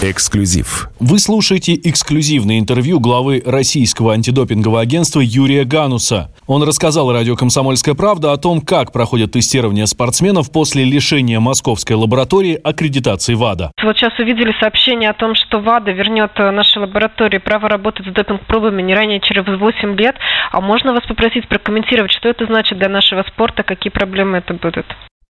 Эксклюзив. Вы слушаете эксклюзивное интервью главы российского антидопингового агентства Юрия Гануса. Он рассказал радио «Комсомольская правда» о том, как проходит тестирование спортсменов после лишения московской лаборатории аккредитации ВАДА. Вот сейчас увидели сообщение о том, что ВАДА вернет э, нашей лаборатории право работать с допинг-пробами не ранее через 8 лет. А можно вас попросить прокомментировать, что это значит для нашего спорта, какие проблемы это будут?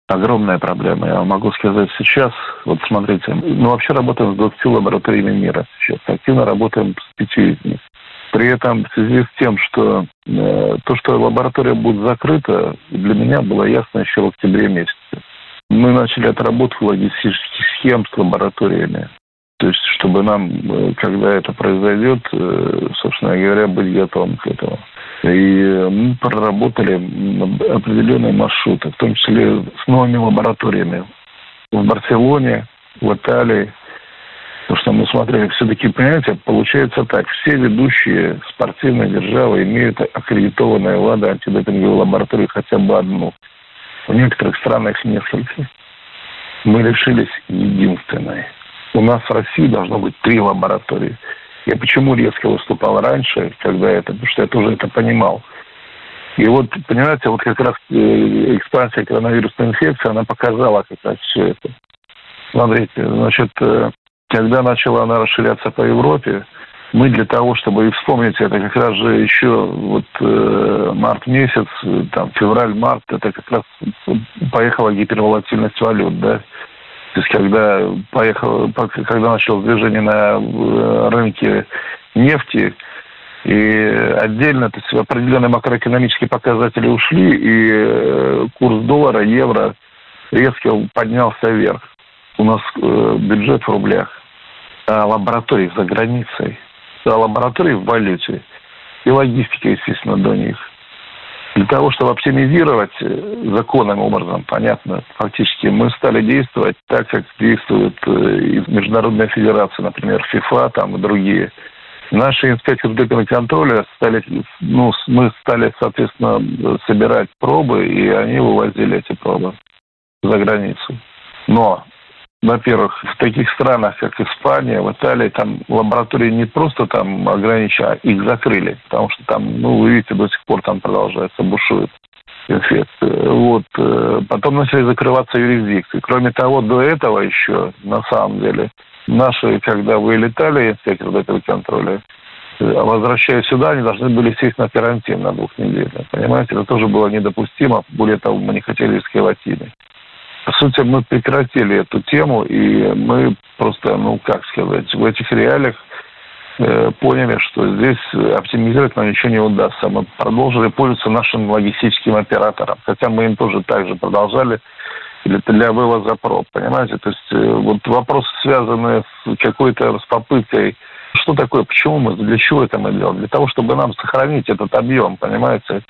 Огромная проблема. Я могу сказать сейчас, вот смотрите, мы вообще работаем с 20 лабораториями мира сейчас. Активно работаем с пятью из них. При этом в связи с тем, что э, то, что лаборатория будет закрыта, для меня было ясно еще в октябре месяце. Мы начали отработку логистических схем с лабораториями. То есть, чтобы нам, э, когда это произойдет, э, собственно говоря, быть готовым к этому. И мы проработали определенные маршруты, в том числе с новыми лабораториями в Барселоне, в Италии. Потому что мы смотрели, все-таки, понимаете, получается так. Все ведущие спортивные державы имеют аккредитованные ЛАДА антидопинговые лаборатории хотя бы одну. В некоторых странах несколько. Мы лишились единственной. У нас в России должно быть три лаборатории – я почему резко выступал раньше, когда это, потому что я тоже это понимал. И вот, понимаете, вот как раз э, экспансия коронавирусной инфекции, она показала как раз все это. Смотрите, значит, э, когда начала она расширяться по Европе, мы для того, чтобы и вспомнить это как раз же еще вот э, март месяц, там февраль-март, это как раз поехала гиперволатильность валют, да, то когда поехал, когда началось движение на э, рынке нефти, и отдельно то есть определенные макроэкономические показатели ушли, и э, курс доллара, евро резко поднялся вверх. У нас э, бюджет в рублях, а лаборатории за границей, а лаборатории в валюте и логистика, естественно, до них – для того, чтобы оптимизировать э, законным образом, понятно, фактически мы стали действовать так, как действуют э, из Международной Федерации, например, ФИФА там и другие. Наши инспекторы допингового контроля стали, ну, мы стали, соответственно, собирать пробы, и они вывозили эти пробы за границу. Но во-первых, в таких странах, как Испания, в Италии, там лаборатории не просто там ограничены, а их закрыли, потому что там, ну, вы видите, до сих пор там продолжается, бушует инфекция. Вот. Э, потом начали закрываться юрисдикции. Кроме того, до этого еще, на самом деле, наши, когда вылетали инспекторы этого контроля, э, возвращаясь сюда, они должны были сесть на карантин на двух недель. Понимаете, это тоже было недопустимо. Более того, мы не хотели рисковать ими. По сути, мы прекратили эту тему, и мы просто, ну, как сказать, в этих реалиях э, поняли, что здесь оптимизировать нам ничего не удастся. Мы продолжили пользоваться нашим логистическим оператором, хотя мы им тоже также продолжали для, для вывоза проб, понимаете? То есть э, вот вопросы, связанные с какой-то с попыткой что такое, почему мы, для чего это мы делаем? Для того, чтобы нам сохранить этот объем, понимаете?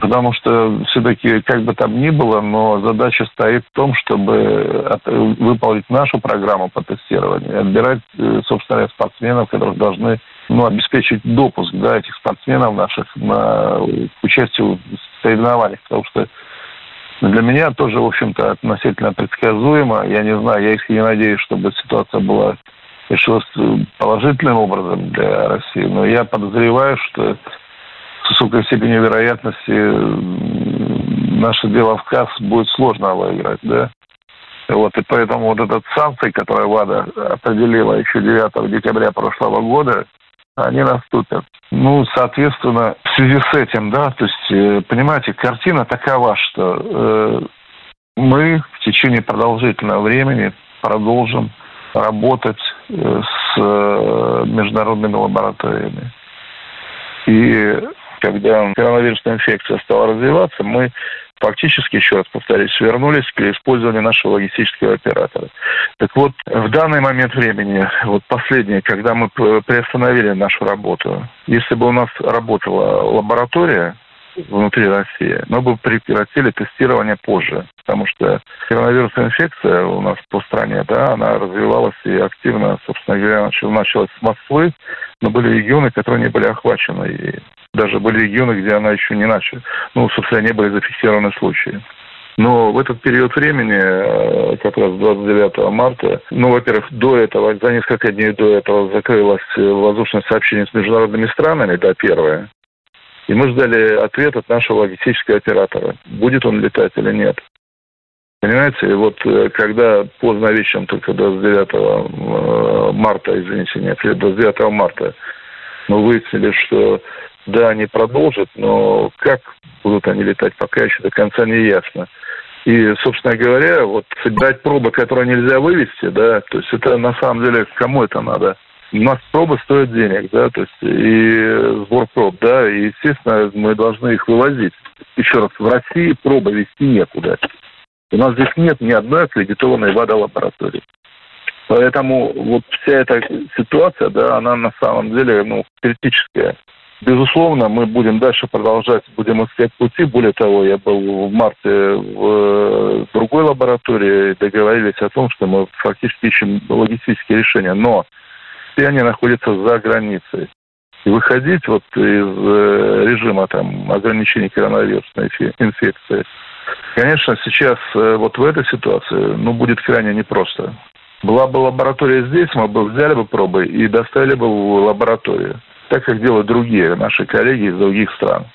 Потому что все-таки, как бы там ни было, но задача стоит в том, чтобы выполнить нашу программу по тестированию, отбирать, э, собственно спортсменов, которые должны ну, обеспечить допуск да, этих спортсменов наших на участие в соревнованиях. Потому что для меня тоже, в общем-то, относительно предсказуемо. Я не знаю, я искренне надеюсь, чтобы ситуация была решилась положительным образом для России. Но я подозреваю, что с высокой степенью вероятности наше дело в КАС будет сложно выиграть, да. Вот, и поэтому вот этот санкции, которые ВАДА определила еще 9 декабря прошлого года, они наступят. Ну, соответственно, в связи с этим, да, то есть, э, понимаете, картина такова, что э, мы в течение продолжительного времени продолжим работать э, с э, международными лабораториями. И когда коронавирусная инфекция стала развиваться, мы фактически, еще раз повторюсь, вернулись к использованию нашего логистического оператора. Так вот, в данный момент времени, вот последнее, когда мы приостановили нашу работу, если бы у нас работала лаборатория, внутри России, мы бы прекратили тестирование позже, потому что коронавирусная инфекция у нас по стране, да, она развивалась и активно, собственно говоря, началась с Москвы, но были регионы, которые не были охвачены, и даже были регионы, где она еще не начала, ну, собственно, не были зафиксированы случаи. Но в этот период времени, э, как раз 29 марта, ну, во-первых, до этого, за несколько дней до этого закрылось э, воздушное сообщение с международными странами, да, первое. И мы ждали ответ от нашего логистического оператора, будет он летать или нет. Понимаете, и вот э, когда поздно вечером, только 29 марта, извините, нет, 29 марта, мы выяснили, что да, они продолжат, но как будут они летать, пока еще до конца не ясно. И, собственно говоря, вот собирать пробы, которые нельзя вывести, да, то есть это на самом деле кому это надо? У нас пробы стоят денег, да, то есть и сбор проб, да, и, естественно, мы должны их вывозить. Еще раз, в России пробы вести некуда. У нас здесь нет ни одной аккредитованной водолаборатории. Поэтому вот вся эта ситуация, да, она на самом деле, ну, критическая. Безусловно, мы будем дальше продолжать, будем искать пути. Более того, я был в марте в э, другой лаборатории, договорились о том, что мы фактически ищем логистические решения. Но все они находятся за границей. И выходить вот из э, режима там, ограничений коронавирусной инфекции, конечно, сейчас э, вот в этой ситуации ну, будет крайне непросто. Была бы лаборатория здесь, мы бы взяли бы пробы и доставили бы в лабораторию так как делают другие наши коллеги из других стран.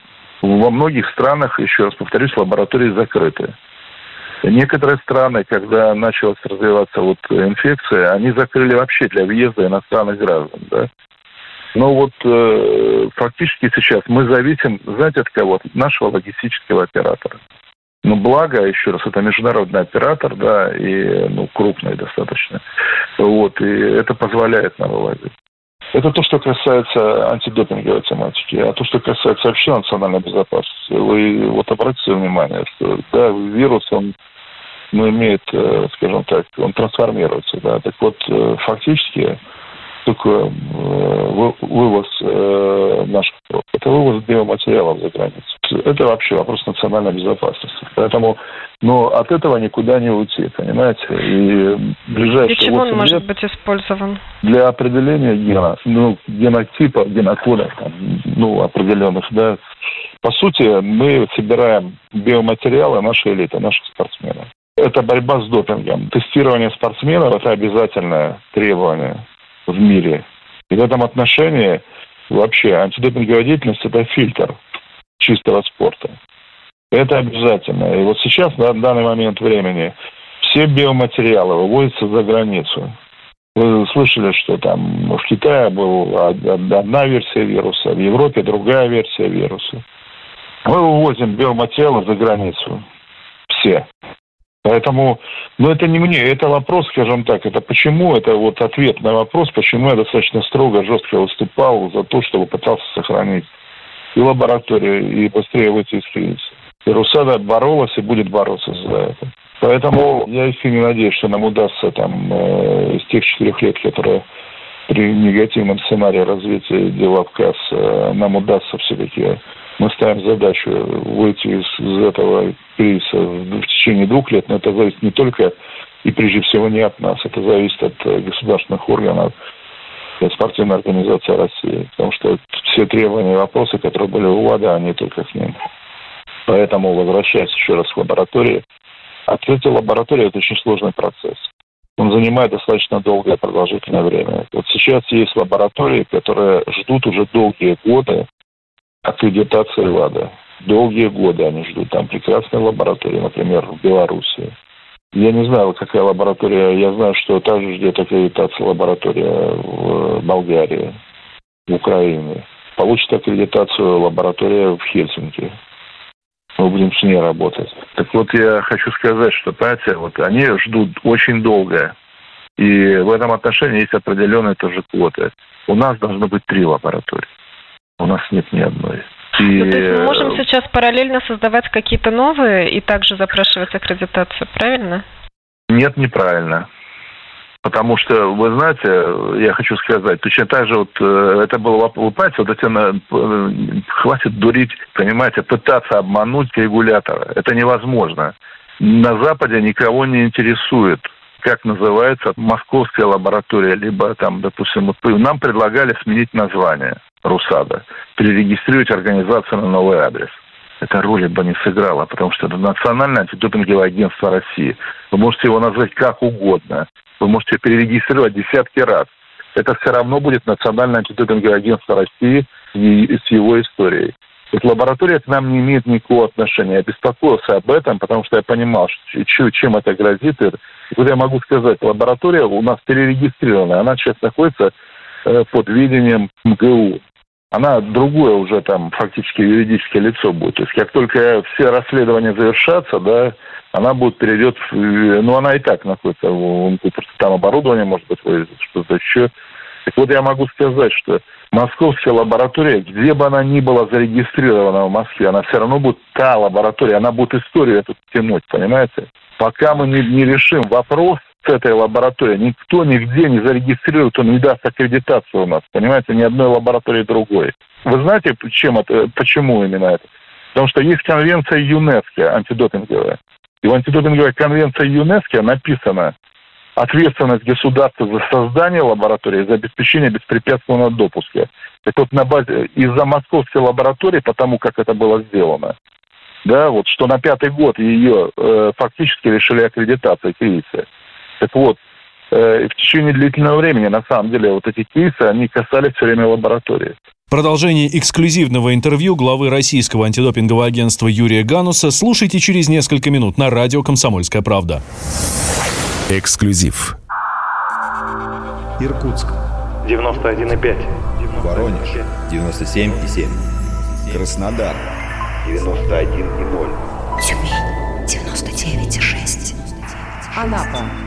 Во многих странах, еще раз повторюсь, лаборатории закрыты. Некоторые страны, когда началась развиваться вот инфекция, они закрыли вообще для въезда иностранных граждан. Да? Но вот э, фактически сейчас мы зависим, знаете, от кого? От нашего логистического оператора. Но благо, еще раз, это международный оператор, да, и ну, крупный достаточно. Вот, и это позволяет нам вывозить. Это то, что касается антидопинговой тематики. А то, что касается вообще национальной безопасности, вы вот обратите внимание, что да, вирус, он ну, имеет, э, скажем так, он трансформируется. Да. Так вот, э, фактически только э, вывоз наших проб. Это вывоз биоматериалов за границу. Это вообще вопрос национальной безопасности. Поэтому, но от этого никуда не уйти, понимаете? И ближайшие Для чего он может быть использован? Для определения гена, ну, генотипа, генокода, там, ну, определенных, да. По сути, мы собираем биоматериалы нашей элиты, наших спортсменов. Это борьба с допингом. Тестирование спортсменов – это обязательное требование в мире. И в этом отношении вообще антидопинговая деятельность – это фильтр чистого спорта. Это обязательно. И вот сейчас, на данный момент времени, все биоматериалы выводятся за границу. Вы слышали, что там в Китае была одна версия вируса, в Европе другая версия вируса. Мы вывозим биоматериалы за границу. Все. Поэтому, ну это не мне, это вопрос, скажем так, это почему, это вот ответ на вопрос, почему я достаточно строго, жестко выступал за то, чтобы пытался сохранить и лабораторию, и быстрее выйти из кризиса. И Русада боролась и будет бороться за это. Поэтому я искренне надеюсь, что нам удастся там э, из тех четырех лет, которые при негативном сценарии развития дела в КАС, э, нам удастся все-таки мы ставим задачу выйти из, из этого кризиса в, в течение двух лет, но это зависит не только и прежде всего не от нас, это зависит от э, государственных органов и спортивной организации России, потому что все требования и вопросы, которые были у ВАДА, они только к ним. Поэтому, возвращаясь еще раз к лаборатории, открытие лаборатории – это очень сложный процесс. Он занимает достаточно долгое продолжительное время. Вот сейчас есть лаборатории, которые ждут уже долгие годы аккредитации ВАДА. Долгие годы они ждут. Там прекрасная лаборатория, например, в Беларуси. Я не знаю, какая лаборатория. Я знаю, что также ждет аккредитация лаборатория в Болгарии, в Украине. Получит аккредитацию лаборатория в Хельсинки. Мы будем с ней работать. Так вот, я хочу сказать, что, понимаете, вот они ждут очень долго. И в этом отношении есть определенные тоже квоты. У нас должно быть три лаборатории. У нас нет ни одной. И... Ну, то есть мы можем сейчас параллельно создавать какие-то новые и также запрашивать аккредитацию, правильно? Нет, неправильно. Потому что, вы знаете, я хочу сказать, точно так же вот э, это было вы понимаете, вот эти, э, хватит дурить, понимаете, пытаться обмануть регулятора. Это невозможно. На Западе никого не интересует как называется московская лаборатория, либо там, допустим, нам предлагали сменить название РУСАДА, перерегистрировать организацию на новый адрес. эта роли бы не сыграла, потому что это Национальное антидопинговое агентство России. Вы можете его назвать как угодно. Вы можете перерегистрировать десятки раз. Это все равно будет Национальное антидопинговое агентство России с его историей. Вот лаборатория к нам не имеет никакого отношения. Я беспокоился об этом, потому что я понимал, чем это грозит. И вот я могу сказать, лаборатория у нас перерегистрирована. Она сейчас находится э, под видением МГУ. Она другое уже там фактически юридическое лицо будет. То есть как только все расследования завершатся, да, она будет перейдет, ну она и так находится, в, просто там оборудование может быть что-то еще. Так вот я могу сказать, что московская лаборатория, где бы она ни была зарегистрирована в Москве, она все равно будет та лаборатория, она будет историю эту тянуть, понимаете? Пока мы не, не решим вопрос с этой лабораторией, никто нигде не зарегистрирует, он не даст аккредитацию у нас, понимаете, ни одной лаборатории другой. Вы знаете, чем это, почему именно это? Потому что есть конвенция ЮНЕСКО антидопинговая. И в антидопинговой конвенции ЮНЕСКО написано, ответственность государства за создание лаборатории, за обеспечение беспрепятственного допуска. Так вот, на базе из-за московской лаборатории, потому как это было сделано, да, вот что на пятый год ее э, фактически лишили аккредитации кейсы. Так вот, э, в течение длительного времени, на самом деле, вот эти кейсы, они касались все время лаборатории. Продолжение эксклюзивного интервью главы российского антидопингового агентства Юрия Гануса слушайте через несколько минут на радио «Комсомольская правда». Эксклюзив. Иркутск. 91,5. Воронеж. 97,7. Краснодар. 91,0. Тюмень. 99,6. Анапа.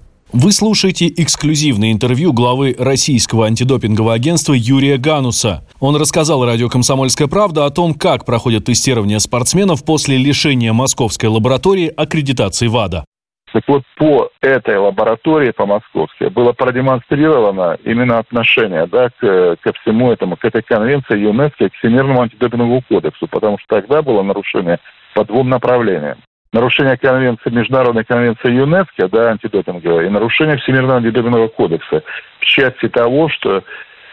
Вы слушаете эксклюзивное интервью главы российского антидопингового агентства Юрия Гануса. Он рассказал радио «Комсомольская правда» о том, как проходит тестирование спортсменов после лишения московской лаборатории аккредитации ВАДА. Так вот, по этой лаборатории, по московской, было продемонстрировано именно отношение да, к, ко всему этому, к этой конвенции ЮНЕСКО, к Всемирному антидопинговому кодексу, потому что тогда было нарушение по двум направлениям. Нарушение конвенции, международной конвенции ЮНЕСКО, да, антидопинговой, и нарушение Всемирного антидопингового кодекса в части того, что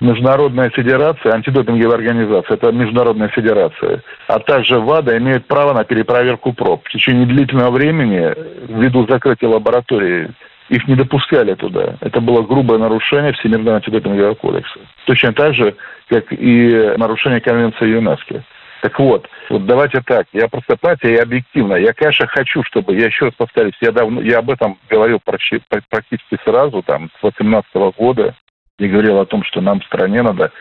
Международная федерация, антидопинговая организация, это международная федерация, а также ВАДА имеют право на перепроверку проб. В течение длительного времени, ввиду закрытия лаборатории, их не допускали туда. Это было грубое нарушение Всемирного антидопингового кодекса. Точно так же, как и нарушение Конвенции ЮНЕСКО. Так вот, вот давайте так, я просто, понимаете, я объективно, я, конечно, хочу, чтобы, я еще раз повторюсь, я, давно, я об этом говорил практически сразу, там, с 18 года, и говорил о том, что нам в стране надо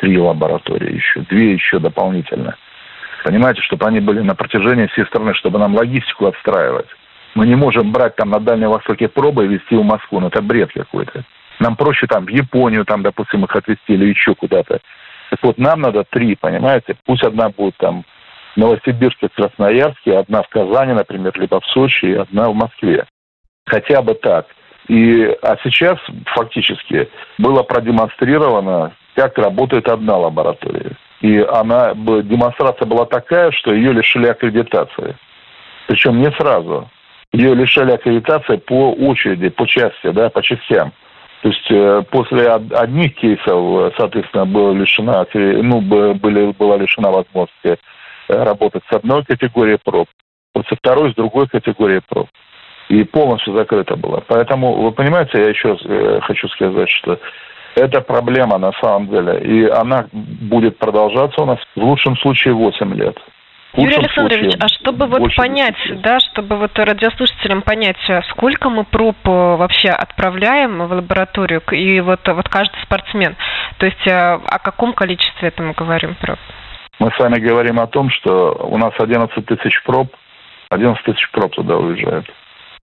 три лаборатории еще, две еще дополнительно. Понимаете, чтобы они были на протяжении всей страны, чтобы нам логистику отстраивать. Мы не можем брать там на Дальнем Востоке пробы и везти в Москву. Ну, это бред какой-то. Нам проще там в Японию, там, допустим, их отвезти или еще куда-то. Так вот, нам надо три, понимаете? Пусть одна будет там в Новосибирске, Красноярске, одна в Казани, например, либо в Сочи, и одна в Москве. Хотя бы так – и, а сейчас фактически было продемонстрировано, как работает одна лаборатория. И она, демонстрация была такая, что ее лишили аккредитации. Причем не сразу. Ее лишали аккредитации по очереди, по части, да, по частям. То есть э, после одних кейсов, соответственно, была лишена, ну, были, была лишена возможности э, работать с одной категорией проб, со второй, с другой категорией проб и полностью закрыта была. Поэтому, вы понимаете, я еще э, хочу сказать, что это проблема на самом деле, и она будет продолжаться у нас в лучшем случае 8 лет. Юрий Александрович, а чтобы вот понять, да, чтобы вот радиослушателям понять, сколько мы проб э, вообще отправляем в лабораторию, и вот, вот каждый спортсмен, то есть э, о каком количестве это мы говорим проб? Мы с вами говорим о том, что у нас 11 тысяч проб, 11 тысяч проб туда уезжает.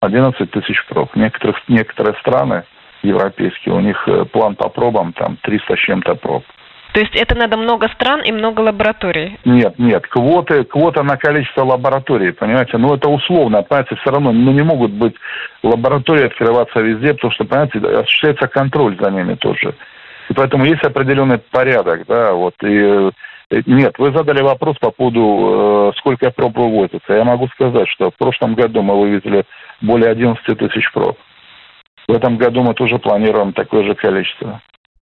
11 тысяч проб. Некоторых, некоторые страны европейские, у них э, план по пробам там 300 с чем-то проб. То есть это надо много стран и много лабораторий? Нет, нет. Квоты, квота на количество лабораторий, понимаете? Ну, это условно, понимаете, все равно ну, не могут быть лаборатории открываться везде, потому что, понимаете, осуществляется контроль за ними тоже. И поэтому есть определенный порядок, да, вот, и э, нет, вы задали вопрос по поводу, э, сколько проб вывозится. Я могу сказать, что в прошлом году мы вывезли более 11 тысяч проб. В этом году мы тоже планируем такое же количество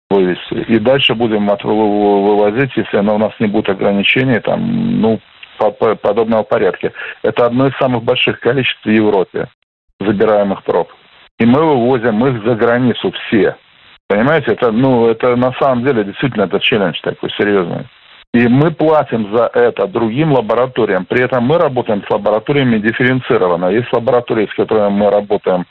вывести. И дальше будем вывозить, если у нас не будет ограничений, там, ну, по, по подобного порядка. Это одно из самых больших количеств в Европе забираемых проб. И мы вывозим их за границу все. Понимаете, это, ну, это на самом деле действительно это челлендж такой серьезный. И мы платим за это другим лабораториям. При этом мы работаем с лабораториями дифференцированно. Есть лаборатории, с которыми мы работаем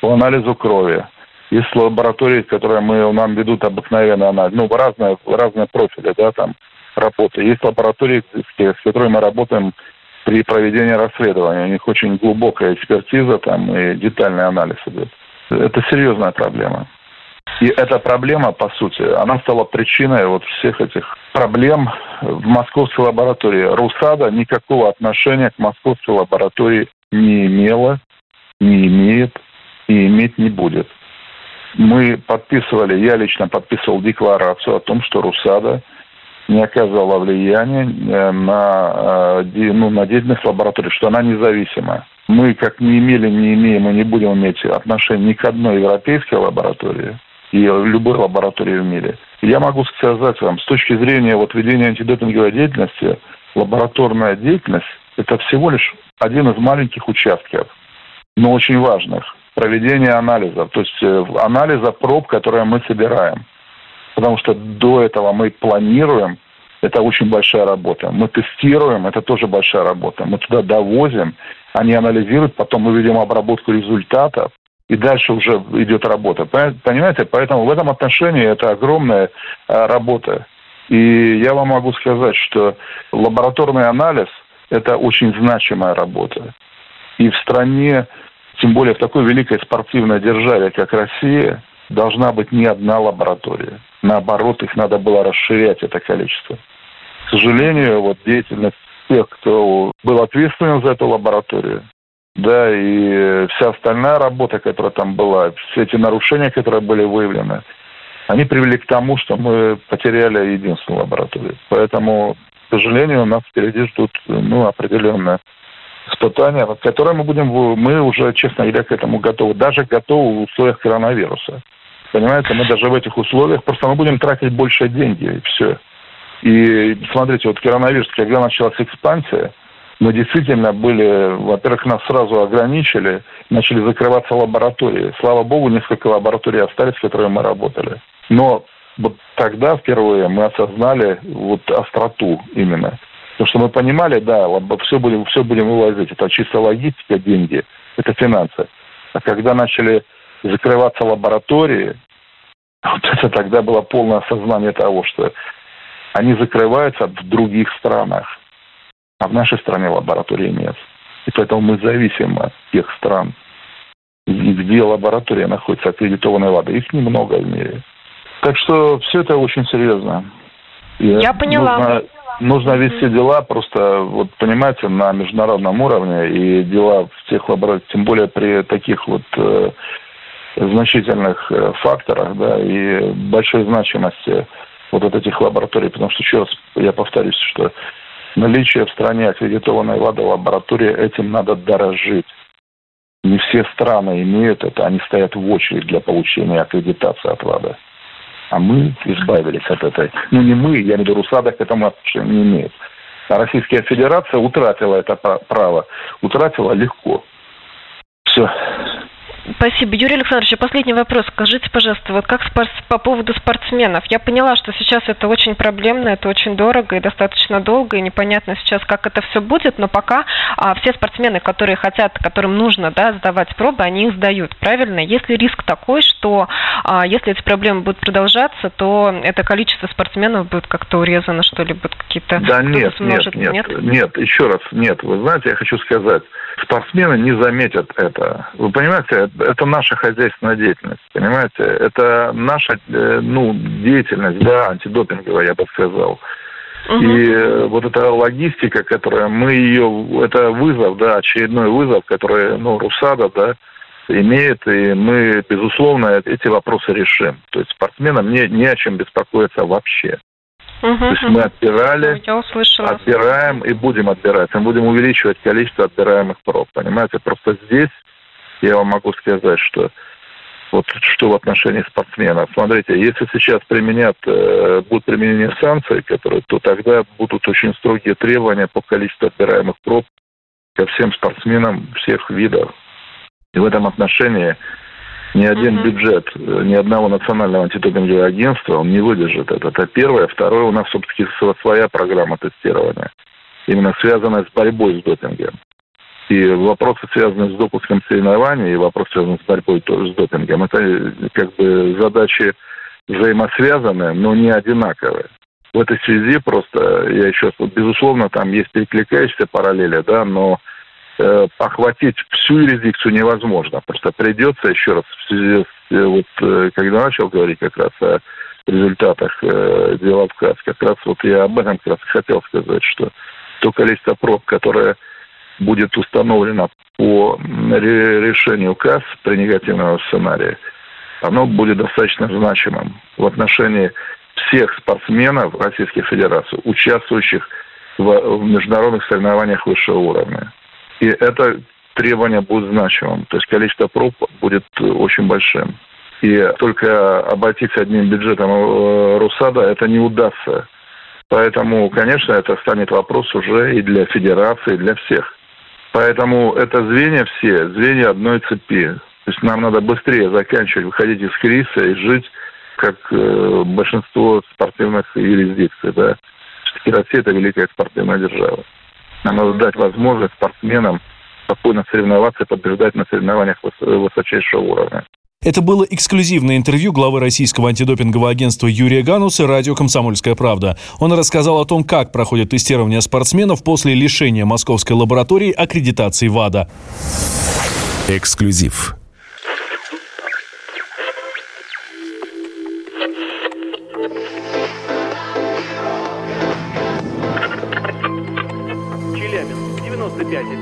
по анализу крови. Есть лаборатории, которые мы, нам ведут обыкновенно анализ. Ну, разные, разные профили, да, там, работы. Есть лаборатории, с которыми мы работаем при проведении расследования. У них очень глубокая экспертиза там и детальный анализ идет. Это серьезная проблема. И эта проблема, по сути, она стала причиной вот всех этих проблем в московской лаборатории. РУСАДА никакого отношения к московской лаборатории не имела, не имеет и иметь не будет. Мы подписывали, я лично подписывал декларацию о том, что РУСАДА не оказывала влияния э, на, э, ну, на деятельность лаборатории, что она независима. Мы как не имели, не имеем и не будем иметь отношения ни к одной европейской лаборатории и любой лаборатории в мире. Я могу сказать вам, с точки зрения вот ведения антидопинговой деятельности, лабораторная деятельность – это всего лишь один из маленьких участков, но очень важных проведения анализов, то есть э, анализа проб, которые мы собираем. Потому что до этого мы планируем, это очень большая работа. Мы тестируем, это тоже большая работа. Мы туда довозим, они анализируют, потом мы ведем обработку результатов, и дальше уже идет работа. Понимаете? Поэтому в этом отношении это огромная э, работа. И я вам могу сказать, что лабораторный анализ – это очень значимая работа. И в стране тем более в такой великой спортивной державе, как Россия, должна быть не одна лаборатория. Наоборот, их надо было расширять, это количество. К сожалению, вот деятельность тех, кто был ответственен за эту лабораторию, да, и вся остальная работа, которая там была, все эти нарушения, которые были выявлены, они привели к тому, что мы потеряли единственную лабораторию. Поэтому, к сожалению, у нас впереди ждут ну, определенные испытания, которые мы будем, мы уже, честно говоря, к этому готовы. Даже готовы в условиях коронавируса. Понимаете, мы даже в этих условиях, просто мы будем тратить больше деньги, и все. И смотрите, вот коронавирус, когда началась экспансия, мы действительно были, во-первых, нас сразу ограничили, начали закрываться лаборатории. Слава богу, несколько лабораторий остались, с которыми мы работали. Но вот тогда впервые мы осознали вот остроту именно. Потому что мы понимали, да, все будем, все будем вывозить. Это чисто логистика, деньги, это финансы. А когда начали закрываться лаборатории, вот это тогда было полное осознание того, что они закрываются в других странах, а в нашей стране лаборатории нет. И поэтому мы зависим от тех стран, где лаборатория находится аккредитованной ВАДА. Их немного в мире. Так что все это очень серьезно. Я поняла. Нужно, нужно вести дела просто, вот понимаете, на международном уровне и дела в тех лабораториях, тем более при таких вот э, значительных э, факторах, да, и большой значимости вот от этих лабораторий, потому что, еще раз я повторюсь, что наличие в стране аккредитованной ВАДА лаборатории, этим надо дорожить. Не все страны имеют это, они стоят в очередь для получения аккредитации от ВАДА. А мы избавились от этой. Ну, не мы, я имею в виду Русада к этому отношения не имеет. А Российская Федерация утратила это право. Утратила легко. Все. Спасибо. Юрий Александрович, последний вопрос. Скажите, пожалуйста, вот как по поводу спортсменов? Я поняла, что сейчас это очень проблемно, это очень дорого и достаточно долго, и непонятно сейчас, как это все будет, но пока а, все спортсмены, которые хотят, которым нужно да, сдавать пробы, они их сдают, правильно? Есть ли риск такой, что а, если эти проблемы будут продолжаться, то это количество спортсменов будет как-то урезано, что ли, будут какие-то... Да нет, нет, нет, нет, нет, еще раз, нет. Вы знаете, я хочу сказать, спортсмены не заметят это. Вы понимаете, это наша хозяйственная деятельность, понимаете? Это наша, э, ну, деятельность, да, антидопинговая, я бы сказал. Угу. И э, вот эта логистика, которая мы ее, это вызов, да, очередной вызов, который, ну, Русада, да, имеет, и мы, безусловно, эти вопросы решим. То есть спортсменам не, не о чем беспокоиться вообще. Угу, То есть угу. мы отбирали, услышала. отбираем и будем отбирать. Мы будем увеличивать количество отбираемых проб. Понимаете, просто здесь я вам могу сказать, что вот что в отношении спортсменов. Смотрите, если сейчас применят, э, будут применение санкций, которые, то тогда будут очень строгие требования по количеству отбираемых проб ко всем спортсменам всех видов. И в этом отношении ни один uh-huh. бюджет э, ни одного национального антидопингового агентства он не выдержит это. Это первое. Второе, у нас все-таки своя программа тестирования, именно связанная с борьбой с допингом. И вопросы, связанные с допуском соревнований, и вопросы, связанные с борьбой с допингом, это э, как бы задачи взаимосвязанные, но не одинаковые. В этой связи просто, я еще, безусловно, там есть перекликающиеся параллели, да, но э, охватить всю юрисдикцию невозможно. Просто придется еще раз в связи с, э, вот, э, когда начал говорить как раз о результатах э, дела в КАС, как раз вот я об этом как раз хотел сказать, что то количество проб, которое будет установлено по решению КАС при негативном сценарии, оно будет достаточно значимым в отношении всех спортсменов Российской Федерации, участвующих в, в международных соревнованиях высшего уровня. И это требование будет значимым. То есть количество проб будет очень большим. И только обойтись одним бюджетом э, Русада это не удастся. Поэтому, конечно, это станет вопрос уже и для федерации, и для всех. Поэтому это звенья все, звенья одной цепи. То есть нам надо быстрее заканчивать, выходить из кризиса и жить, как э, большинство спортивных юрисдикций. Да? Все-таки Россия – это великая спортивная держава. Нам надо дать возможность спортсменам спокойно соревноваться и побеждать на соревнованиях высочайшего уровня. Это было эксклюзивное интервью главы российского антидопингового агентства Юрия Гануса радио «Комсомольская правда». Он рассказал о том, как проходит тестирование спортсменов после лишения московской лаборатории аккредитации ВАДА. Эксклюзив.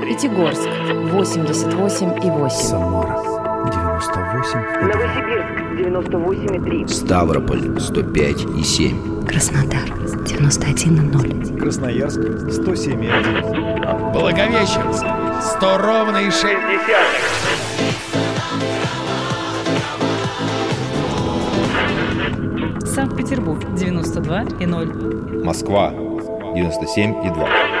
Пятигорск 88,8. Самара 98. Новосибирск 98,3. Ставрополь 105,7. Краснодар 91,0. Красноярск 107,1. Благовещенск 100 ровно и 6 Санкт-Петербург 92,0. Москва 97,2.